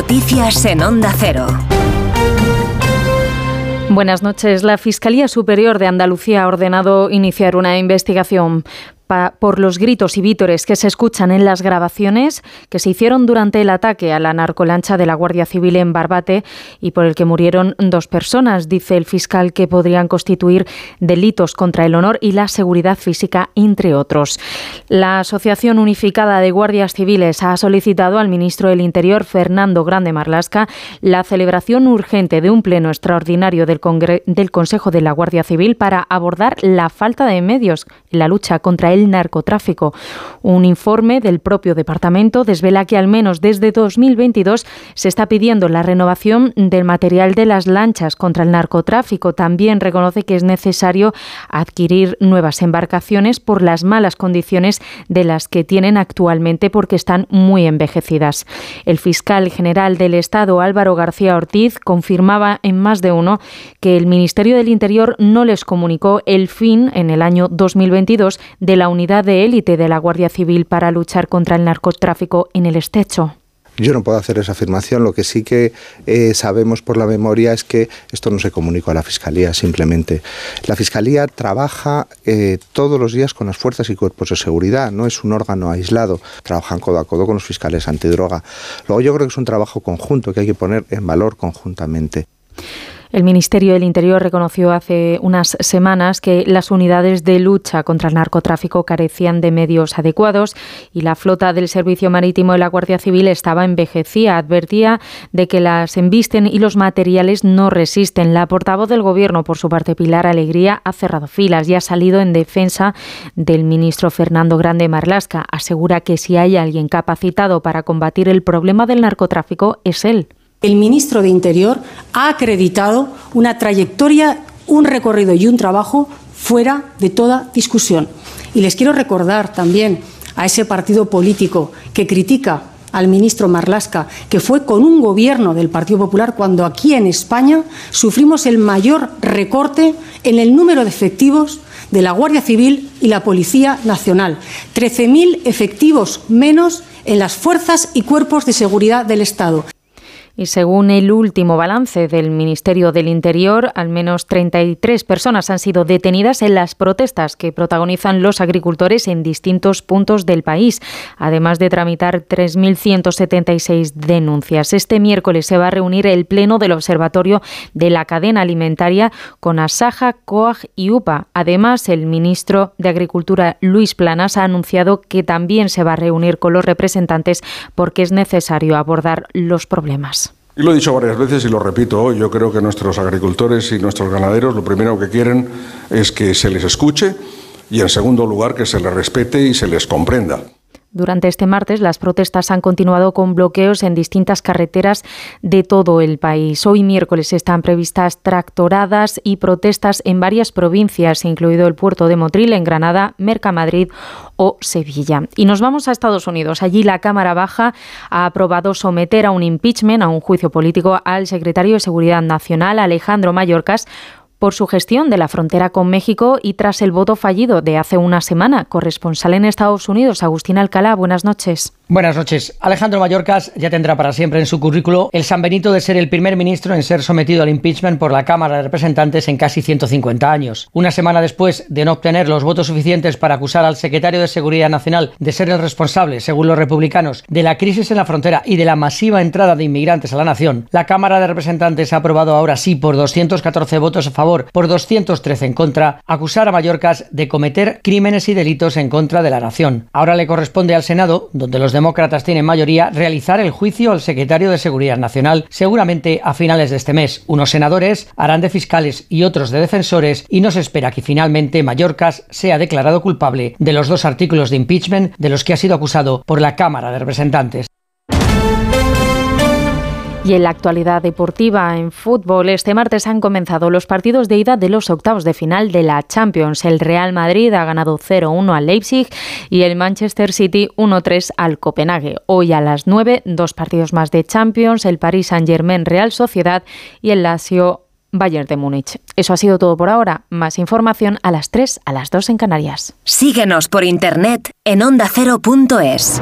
Noticias en Onda Cero. Buenas noches. La Fiscalía Superior de Andalucía ha ordenado iniciar una investigación por los gritos y vítores que se escuchan en las grabaciones que se hicieron durante el ataque a la narcolancha de la Guardia Civil en Barbate y por el que murieron dos personas, dice el fiscal, que podrían constituir delitos contra el honor y la seguridad física, entre otros. La Asociación Unificada de Guardias Civiles ha solicitado al ministro del Interior, Fernando Grande Marlasca, la celebración urgente de un pleno extraordinario del, del Consejo de la Guardia Civil para abordar la falta de medios en la lucha contra el narcotráfico. Un informe del propio departamento desvela que al menos desde 2022 se está pidiendo la renovación del material de las lanchas contra el narcotráfico. También reconoce que es necesario adquirir nuevas embarcaciones por las malas condiciones de las que tienen actualmente porque están muy envejecidas. El fiscal general del Estado, Álvaro García Ortiz, confirmaba en más de uno que el Ministerio del Interior no les comunicó el fin en el año 2022 de la unidad de élite de la Guardia Civil para luchar contra el narcotráfico en el Estecho. Yo no puedo hacer esa afirmación. Lo que sí que eh, sabemos por la memoria es que esto no se comunicó a la Fiscalía simplemente. La Fiscalía trabaja eh, todos los días con las fuerzas y cuerpos de seguridad. No es un órgano aislado. Trabajan codo a codo con los fiscales antidroga. Luego yo creo que es un trabajo conjunto que hay que poner en valor conjuntamente. El Ministerio del Interior reconoció hace unas semanas que las unidades de lucha contra el narcotráfico carecían de medios adecuados y la flota del Servicio Marítimo de la Guardia Civil estaba envejecida. Advertía de que las embisten y los materiales no resisten. La portavoz del Gobierno, por su parte, Pilar Alegría, ha cerrado filas y ha salido en defensa del ministro Fernando Grande Marlasca. Asegura que si hay alguien capacitado para combatir el problema del narcotráfico es él. El ministro de Interior ha acreditado una trayectoria, un recorrido y un trabajo fuera de toda discusión. Y les quiero recordar también a ese partido político que critica al ministro Marlasca, que fue con un gobierno del Partido Popular cuando aquí en España sufrimos el mayor recorte en el número de efectivos de la Guardia Civil y la Policía Nacional. 13.000 efectivos menos en las fuerzas y cuerpos de seguridad del Estado. Y según el último balance del Ministerio del Interior, al menos 33 personas han sido detenidas en las protestas que protagonizan los agricultores en distintos puntos del país, además de tramitar 3.176 denuncias. Este miércoles se va a reunir el Pleno del Observatorio de la Cadena Alimentaria con Asaja, COAG y UPA. Además, el ministro de Agricultura, Luis Planas, ha anunciado que también se va a reunir con los representantes porque es necesario abordar los problemas. Y lo he dicho varias veces y lo repito hoy, yo creo que nuestros agricultores y nuestros ganaderos lo primero que quieren es que se les escuche y en segundo lugar que se les respete y se les comprenda. Durante este martes, las protestas han continuado con bloqueos en distintas carreteras de todo el país. Hoy miércoles están previstas tractoradas y protestas en varias provincias, incluido el puerto de Motril, en Granada, Mercamadrid o Sevilla. Y nos vamos a Estados Unidos. Allí la Cámara Baja ha aprobado someter a un impeachment, a un juicio político, al secretario de Seguridad Nacional, Alejandro Mayorkas, por su gestión de la frontera con México y tras el voto fallido de hace una semana. Corresponsal en Estados Unidos, Agustín Alcalá, buenas noches. Buenas noches. Alejandro Mayorkas ya tendrá para siempre en su currículo el San Benito de ser el primer ministro en ser sometido al impeachment por la Cámara de Representantes en casi 150 años. Una semana después de no obtener los votos suficientes para acusar al secretario de Seguridad Nacional de ser el responsable, según los republicanos, de la crisis en la frontera y de la masiva entrada de inmigrantes a la nación, la Cámara de Representantes ha aprobado ahora sí por 214 votos a favor, por 213 en contra, acusar a Mayorkas de cometer crímenes y delitos en contra de la nación. Ahora le corresponde al Senado, donde los demócratas tienen mayoría, realizar el juicio al secretario de Seguridad Nacional, seguramente a finales de este mes. Unos senadores harán de fiscales y otros de defensores y no se espera que finalmente Mallorcas sea declarado culpable de los dos artículos de impeachment de los que ha sido acusado por la Cámara de Representantes. Y en la actualidad deportiva en fútbol, este martes han comenzado los partidos de ida de los octavos de final de la Champions. El Real Madrid ha ganado 0-1 al Leipzig y el Manchester City 1-3 al Copenhague. Hoy a las 9, dos partidos más de Champions, el Paris Saint-Germain Real Sociedad y el Lazio Bayern de Múnich. Eso ha sido todo por ahora. Más información a las 3, a las 2 en Canarias. Síguenos por internet en ondacero.es.